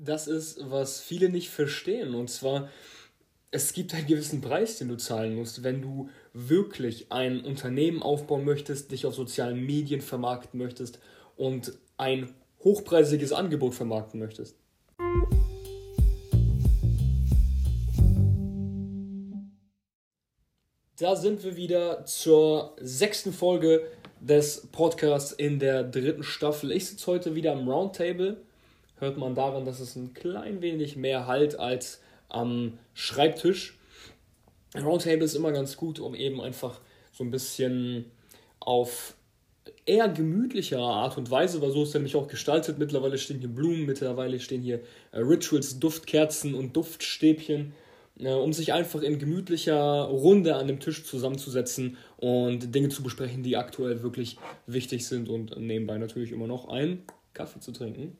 Das ist, was viele nicht verstehen. Und zwar, es gibt einen gewissen Preis, den du zahlen musst, wenn du wirklich ein Unternehmen aufbauen möchtest, dich auf sozialen Medien vermarkten möchtest und ein hochpreisiges Angebot vermarkten möchtest. Da sind wir wieder zur sechsten Folge des Podcasts in der dritten Staffel. Ich sitze heute wieder am Roundtable. Hört man daran, dass es ein klein wenig mehr Halt als am Schreibtisch. Roundtable ist immer ganz gut, um eben einfach so ein bisschen auf eher gemütlichere Art und Weise, weil so ist er nämlich auch gestaltet. Mittlerweile stehen hier Blumen, mittlerweile stehen hier äh, Rituals, Duftkerzen und Duftstäbchen äh, um sich einfach in gemütlicher Runde an dem Tisch zusammenzusetzen und Dinge zu besprechen, die aktuell wirklich wichtig sind und nebenbei natürlich immer noch einen Kaffee zu trinken.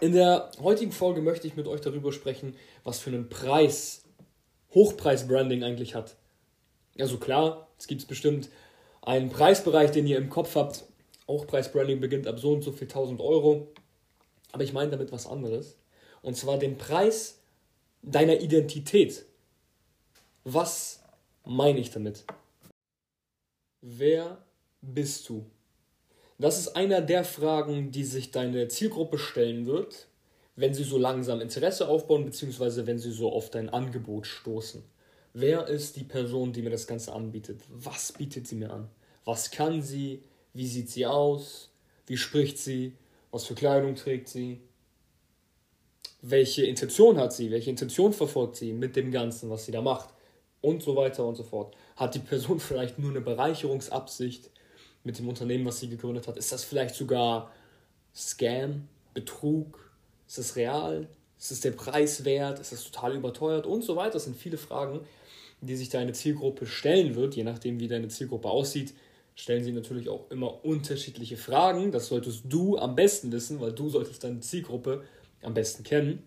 In der heutigen Folge möchte ich mit euch darüber sprechen, was für einen Preis Hochpreis-Branding eigentlich hat. Also klar, es gibt bestimmt einen Preisbereich, den ihr im Kopf habt. Hochpreis-Branding beginnt ab so und so viel 1000 Euro. Aber ich meine damit was anderes. Und zwar den Preis deiner Identität. Was meine ich damit? Wer bist du? Das ist einer der Fragen, die sich deine Zielgruppe stellen wird, wenn sie so langsam Interesse aufbauen, beziehungsweise wenn sie so auf dein Angebot stoßen. Wer ist die Person, die mir das Ganze anbietet? Was bietet sie mir an? Was kann sie? Wie sieht sie aus? Wie spricht sie? Was für Kleidung trägt sie? welche Intention hat sie, welche Intention verfolgt sie mit dem Ganzen, was sie da macht und so weiter und so fort. Hat die Person vielleicht nur eine Bereicherungsabsicht mit dem Unternehmen, was sie gegründet hat? Ist das vielleicht sogar Scam, Betrug? Ist das real? Ist es der Preis wert? Ist das total überteuert? Und so weiter. Das sind viele Fragen, die sich deine Zielgruppe stellen wird, je nachdem, wie deine Zielgruppe aussieht. Stellen sie natürlich auch immer unterschiedliche Fragen. Das solltest du am besten wissen, weil du solltest deine Zielgruppe am besten kennen.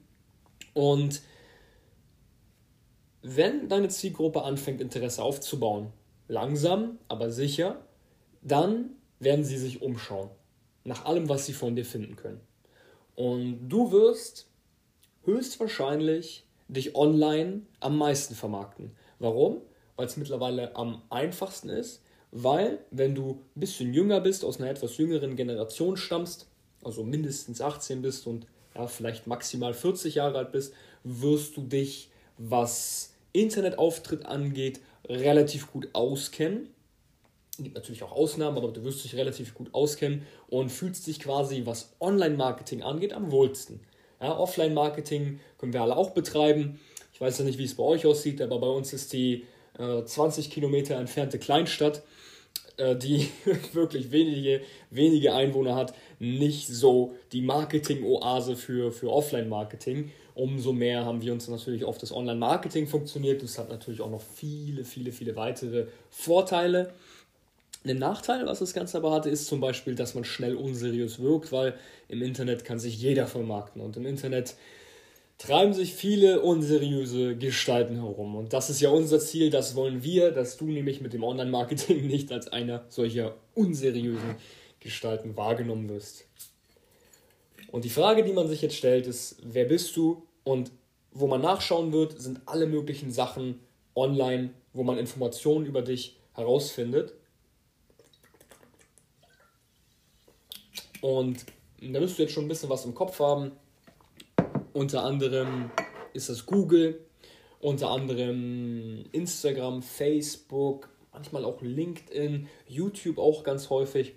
Und wenn deine Zielgruppe anfängt, Interesse aufzubauen, langsam, aber sicher, dann werden sie sich umschauen nach allem, was sie von dir finden können. Und du wirst höchstwahrscheinlich dich online am meisten vermarkten. Warum? Weil es mittlerweile am einfachsten ist, weil wenn du ein bisschen jünger bist, aus einer etwas jüngeren Generation stammst, also mindestens 18 bist und ja, vielleicht maximal 40 Jahre alt bist, wirst du dich, was Internetauftritt angeht, relativ gut auskennen. Gibt natürlich auch Ausnahmen, aber du wirst dich relativ gut auskennen und fühlst dich quasi, was Online-Marketing angeht, am wohlsten. Ja, Offline-Marketing können wir alle auch betreiben. Ich weiß ja nicht, wie es bei euch aussieht, aber bei uns ist die äh, 20 Kilometer entfernte Kleinstadt äh, die wirklich wenige, wenige Einwohner hat, nicht so die Marketing-Oase für, für Offline-Marketing. Umso mehr haben wir uns natürlich auf das Online-Marketing funktioniert. Das hat natürlich auch noch viele, viele, viele weitere Vorteile. Ein Nachteil, was das Ganze aber hatte, ist zum Beispiel, dass man schnell unseriös wirkt, weil im Internet kann sich jeder vermarkten. Und im Internet treiben sich viele unseriöse Gestalten herum. Und das ist ja unser Ziel, das wollen wir, dass du nämlich mit dem Online-Marketing nicht als einer solcher unseriösen Gestalten wahrgenommen wirst. Und die Frage, die man sich jetzt stellt, ist, wer bist du? Und wo man nachschauen wird, sind alle möglichen Sachen online, wo man Informationen über dich herausfindet. Und da müsst du jetzt schon ein bisschen was im Kopf haben, unter anderem ist das Google, unter anderem Instagram, Facebook, manchmal auch LinkedIn, YouTube auch ganz häufig,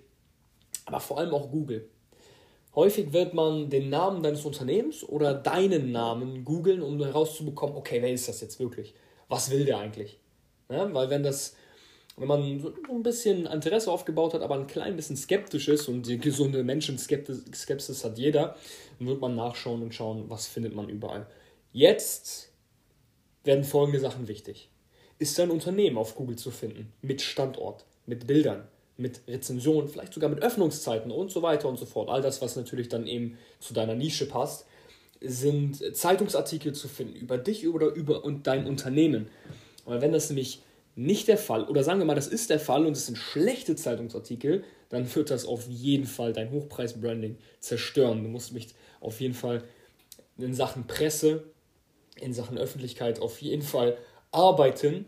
aber vor allem auch Google. Häufig wird man den Namen deines Unternehmens oder deinen Namen googeln, um herauszubekommen, okay, wer ist das jetzt wirklich? Was will der eigentlich? Ja, weil wenn das wenn man so ein bisschen Interesse aufgebaut hat, aber ein klein bisschen skeptisch ist und die gesunde Menschenskepsis hat jeder, dann wird man nachschauen und schauen, was findet man überall. Jetzt werden folgende Sachen wichtig. Ist dein Unternehmen auf Google zu finden? Mit Standort, mit Bildern, mit Rezensionen, vielleicht sogar mit Öffnungszeiten und so weiter und so fort. All das, was natürlich dann eben zu deiner Nische passt, sind Zeitungsartikel zu finden über dich oder über und dein Unternehmen. Aber wenn das nämlich nicht der Fall, oder sagen wir mal, das ist der Fall und es sind schlechte Zeitungsartikel, dann wird das auf jeden Fall dein Hochpreis-Branding zerstören. Du musst mich auf jeden Fall in Sachen Presse, in Sachen Öffentlichkeit auf jeden Fall arbeiten,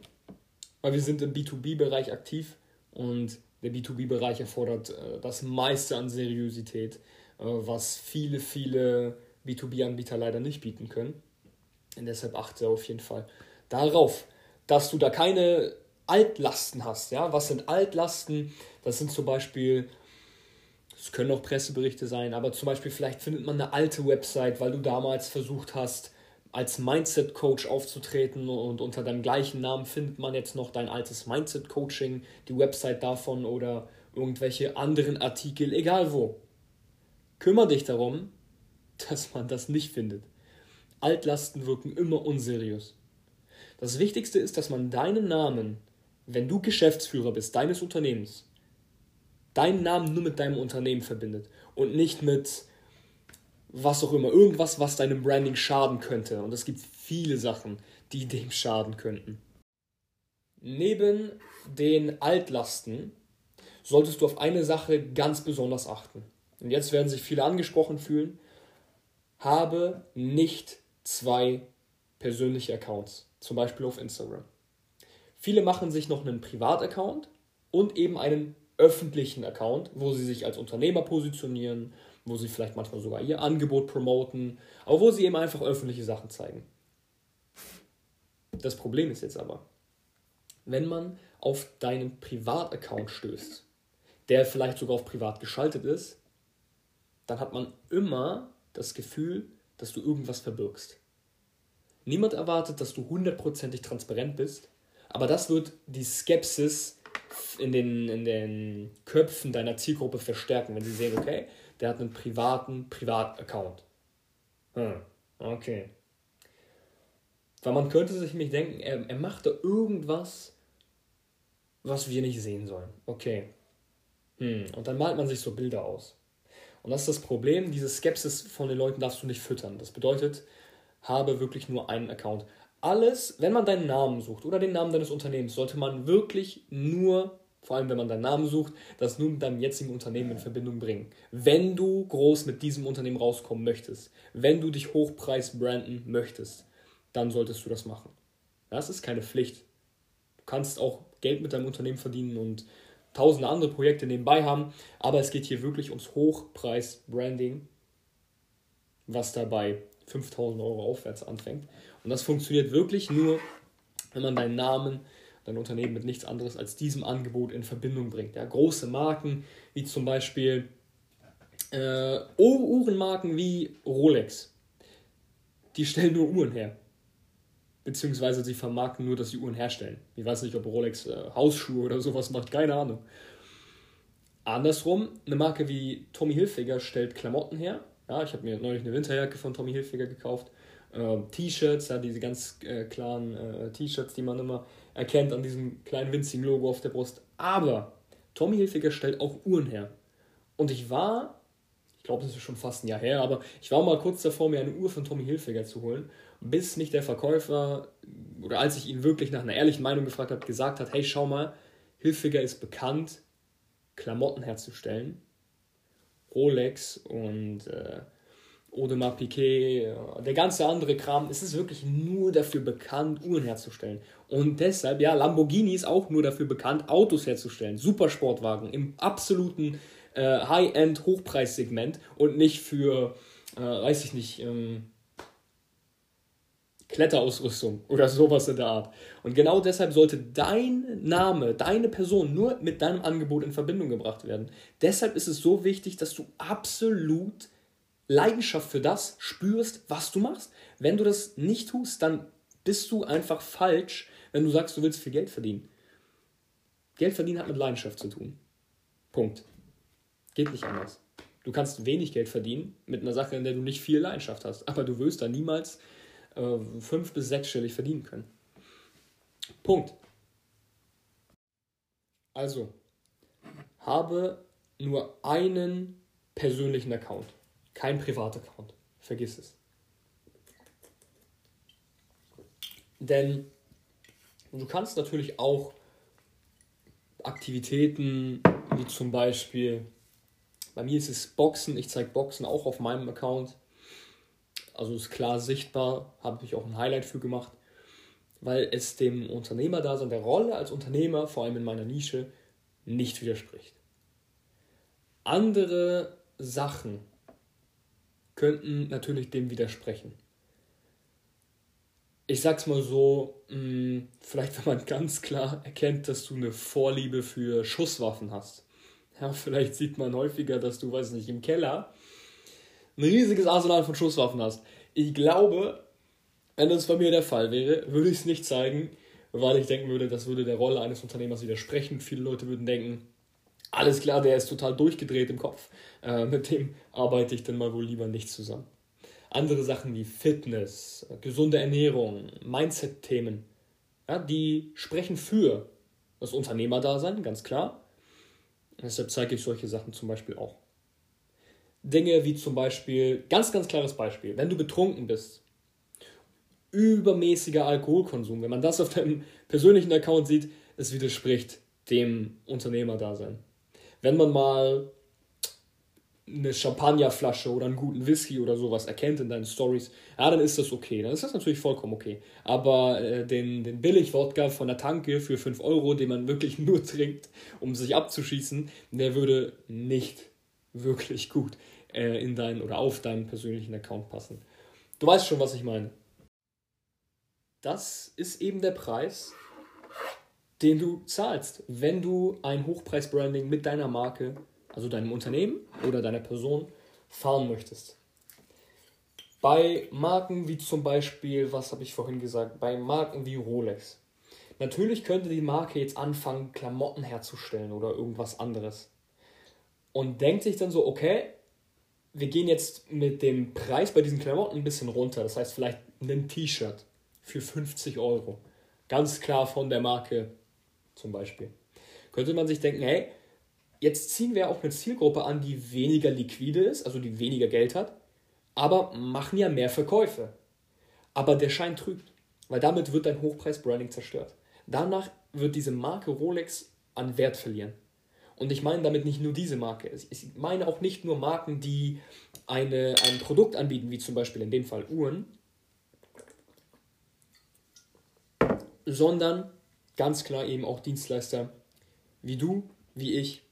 weil wir sind im B2B-Bereich aktiv und der B2B-Bereich erfordert äh, das meiste an Seriosität, äh, was viele, viele B2B-Anbieter leider nicht bieten können. Und deshalb achte auf jeden Fall darauf, dass du da keine Altlasten hast. Ja? Was sind Altlasten? Das sind zum Beispiel, es können auch Presseberichte sein, aber zum Beispiel vielleicht findet man eine alte Website, weil du damals versucht hast, als Mindset-Coach aufzutreten und unter deinem gleichen Namen findet man jetzt noch dein altes Mindset-Coaching, die Website davon oder irgendwelche anderen Artikel, egal wo. Kümmer dich darum, dass man das nicht findet. Altlasten wirken immer unseriös. Das Wichtigste ist, dass man deinen Namen, wenn du Geschäftsführer bist, deines Unternehmens, deinen Namen nur mit deinem Unternehmen verbindet und nicht mit was auch immer, irgendwas, was deinem Branding schaden könnte. Und es gibt viele Sachen, die dem schaden könnten. Neben den Altlasten solltest du auf eine Sache ganz besonders achten. Und jetzt werden sich viele angesprochen fühlen. Habe nicht zwei persönliche Accounts, zum Beispiel auf Instagram. Viele machen sich noch einen Privataccount und eben einen öffentlichen Account, wo sie sich als Unternehmer positionieren, wo sie vielleicht manchmal sogar ihr Angebot promoten, aber wo sie eben einfach öffentliche Sachen zeigen. Das Problem ist jetzt aber, wenn man auf deinen Privataccount stößt, der vielleicht sogar auf privat geschaltet ist, dann hat man immer das Gefühl, dass du irgendwas verbirgst. Niemand erwartet, dass du hundertprozentig transparent bist, aber das wird die Skepsis in den, in den Köpfen deiner Zielgruppe verstärken, wenn sie sehen, okay, der hat einen privaten Privataccount. Hm, okay. Weil man könnte sich nicht denken, er, er macht da irgendwas, was wir nicht sehen sollen. Okay. Hm, und dann malt man sich so Bilder aus. Und das ist das Problem, diese Skepsis von den Leuten darfst du nicht füttern. Das bedeutet, habe wirklich nur einen Account. Alles, wenn man deinen Namen sucht oder den Namen deines Unternehmens, sollte man wirklich nur vor allem wenn man deinen Namen sucht, das nur mit deinem jetzigen Unternehmen in Verbindung bringen. Wenn du groß mit diesem Unternehmen rauskommen möchtest, wenn du dich hochpreis branden möchtest, dann solltest du das machen. Das ist keine Pflicht. Du kannst auch Geld mit deinem Unternehmen verdienen und tausende andere Projekte nebenbei haben, aber es geht hier wirklich ums Hochpreis-Branding, was dabei 5000 Euro aufwärts anfängt. Und das funktioniert wirklich nur, wenn man deinen Namen dein Unternehmen mit nichts anderes als diesem Angebot in Verbindung bringt. Ja, große Marken wie zum Beispiel äh, Uhrenmarken wie Rolex, die stellen nur Uhren her. Beziehungsweise sie vermarkten nur, dass sie Uhren herstellen. Ich weiß nicht, ob Rolex äh, Hausschuhe oder sowas macht, keine Ahnung. Andersrum, eine Marke wie Tommy Hilfiger stellt Klamotten her. Ja, ich habe mir neulich eine Winterjacke von Tommy Hilfiger gekauft. Äh, T-Shirts, ja, diese ganz äh, klaren äh, T-Shirts, die man immer erkennt an diesem kleinen winzigen Logo auf der Brust. Aber Tommy Hilfiger stellt auch Uhren her. Und ich war, ich glaube, das ist schon fast ein Jahr her, aber ich war mal kurz davor, mir eine Uhr von Tommy Hilfiger zu holen, bis mich der Verkäufer, oder als ich ihn wirklich nach einer ehrlichen Meinung gefragt habe, gesagt hat, hey, schau mal, Hilfiger ist bekannt, Klamotten herzustellen. Rolex und äh, Audemars Piquet, der ganze andere Kram, es ist wirklich nur dafür bekannt, Uhren herzustellen. Und deshalb, ja, Lamborghini ist auch nur dafür bekannt, Autos herzustellen. Supersportwagen im absoluten äh, High-End-Hochpreissegment und nicht für, äh, weiß ich nicht, ähm, Kletterausrüstung oder sowas in der Art. Und genau deshalb sollte dein Name, deine Person nur mit deinem Angebot in Verbindung gebracht werden. Deshalb ist es so wichtig, dass du absolut Leidenschaft für das spürst, was du machst. Wenn du das nicht tust, dann bist du einfach falsch, wenn du sagst, du willst viel Geld verdienen. Geld verdienen hat mit Leidenschaft zu tun. Punkt. Geht nicht anders. Du kannst wenig Geld verdienen mit einer Sache, in der du nicht viel Leidenschaft hast, aber du wirst da niemals äh, fünf- bis sechsstellig verdienen können. Punkt. Also, habe nur einen persönlichen Account. Kein Privataccount. Vergiss es. Denn du kannst natürlich auch Aktivitäten wie zum Beispiel, bei mir ist es Boxen, ich zeige Boxen auch auf meinem Account. Also ist klar sichtbar, habe ich auch ein Highlight für gemacht, weil es dem Unternehmer da sein, der Rolle als Unternehmer, vor allem in meiner Nische, nicht widerspricht. Andere Sachen könnten natürlich dem widersprechen. Ich sag's mal so, hm, vielleicht wenn man ganz klar erkennt, dass du eine Vorliebe für Schusswaffen hast. Ja, vielleicht sieht man häufiger, dass du, weiß nicht, im Keller ein riesiges Arsenal von Schusswaffen hast. Ich glaube, wenn das bei mir der Fall wäre, würde ich es nicht zeigen, weil ich denken würde, das würde der Rolle eines Unternehmers widersprechen. Viele Leute würden denken, alles klar, der ist total durchgedreht im Kopf. Äh, mit dem arbeite ich dann mal wohl lieber nicht zusammen. Andere Sachen wie Fitness, gesunde Ernährung, Mindset-Themen, ja, die sprechen für das Unternehmerdasein, ganz klar. deshalb zeige ich solche Sachen zum Beispiel auch. Dinge wie zum Beispiel, ganz, ganz klares Beispiel, wenn du betrunken bist, übermäßiger Alkoholkonsum, wenn man das auf deinem persönlichen Account sieht, es widerspricht dem Unternehmerdasein. Wenn man mal eine Champagnerflasche oder einen guten Whisky oder sowas erkennt in deinen Stories, ja, dann ist das okay. Dann ist das natürlich vollkommen okay. Aber äh, den, den Billig-Wodka von der Tanke für 5 Euro, den man wirklich nur trinkt, um sich abzuschießen, der würde nicht wirklich gut äh, in deinen oder auf deinen persönlichen Account passen. Du weißt schon, was ich meine. Das ist eben der Preis, den du zahlst, wenn du ein Hochpreis-Branding mit deiner Marke, also deinem Unternehmen oder deiner Person, fahren möchtest. Bei Marken wie zum Beispiel, was habe ich vorhin gesagt, bei Marken wie Rolex. Natürlich könnte die Marke jetzt anfangen, Klamotten herzustellen oder irgendwas anderes. Und denkt sich dann so, okay, wir gehen jetzt mit dem Preis bei diesen Klamotten ein bisschen runter. Das heißt vielleicht ein T-Shirt für 50 Euro. Ganz klar von der Marke zum Beispiel. Könnte man sich denken, hey, jetzt ziehen wir auch eine Zielgruppe an, die weniger liquide ist, also die weniger Geld hat, aber machen ja mehr Verkäufe. Aber der Schein trügt, weil damit wird dein Hochpreis-Branding zerstört. Danach wird diese Marke Rolex an Wert verlieren. Und ich meine damit nicht nur diese Marke. Ich meine auch nicht nur Marken, die eine, ein Produkt anbieten, wie zum Beispiel in dem Fall Uhren, sondern ganz klar eben auch Dienstleister wie du, wie ich,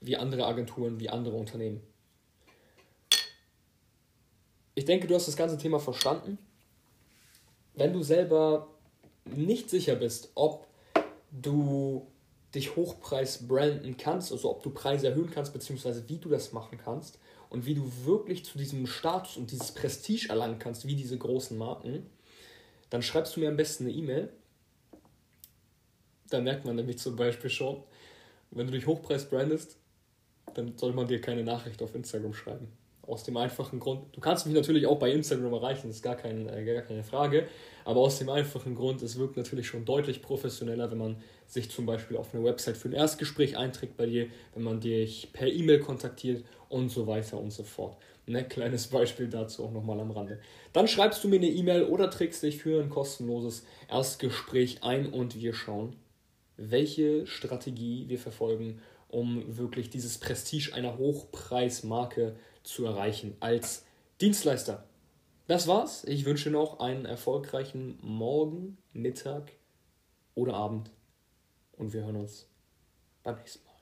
wie andere Agenturen, wie andere Unternehmen. Ich denke, du hast das ganze Thema verstanden. Wenn du selber nicht sicher bist, ob du dich Hochpreis branden kannst, also ob du Preise erhöhen kannst, beziehungsweise wie du das machen kannst und wie du wirklich zu diesem Status und dieses Prestige erlangen kannst, wie diese großen Marken, dann schreibst du mir am besten eine E-Mail. Da merkt man nämlich zum Beispiel schon, wenn du dich Hochpreis brandest, dann soll man dir keine Nachricht auf Instagram schreiben. Aus dem einfachen Grund, du kannst mich natürlich auch bei Instagram erreichen, das ist gar, kein, äh, gar keine Frage, aber aus dem einfachen Grund, es wirkt natürlich schon deutlich professioneller, wenn man sich zum Beispiel auf eine Website für ein Erstgespräch einträgt bei dir, wenn man dich per E-Mail kontaktiert und so weiter und so fort. Ne, kleines Beispiel dazu auch nochmal am Rande. Dann schreibst du mir eine E-Mail oder trägst dich für ein kostenloses Erstgespräch ein und wir schauen, welche Strategie wir verfolgen, um wirklich dieses Prestige einer Hochpreismarke zu erreichen als Dienstleister. Das war's. Ich wünsche noch einen erfolgreichen Morgen, Mittag oder Abend und wir hören uns beim nächsten Mal.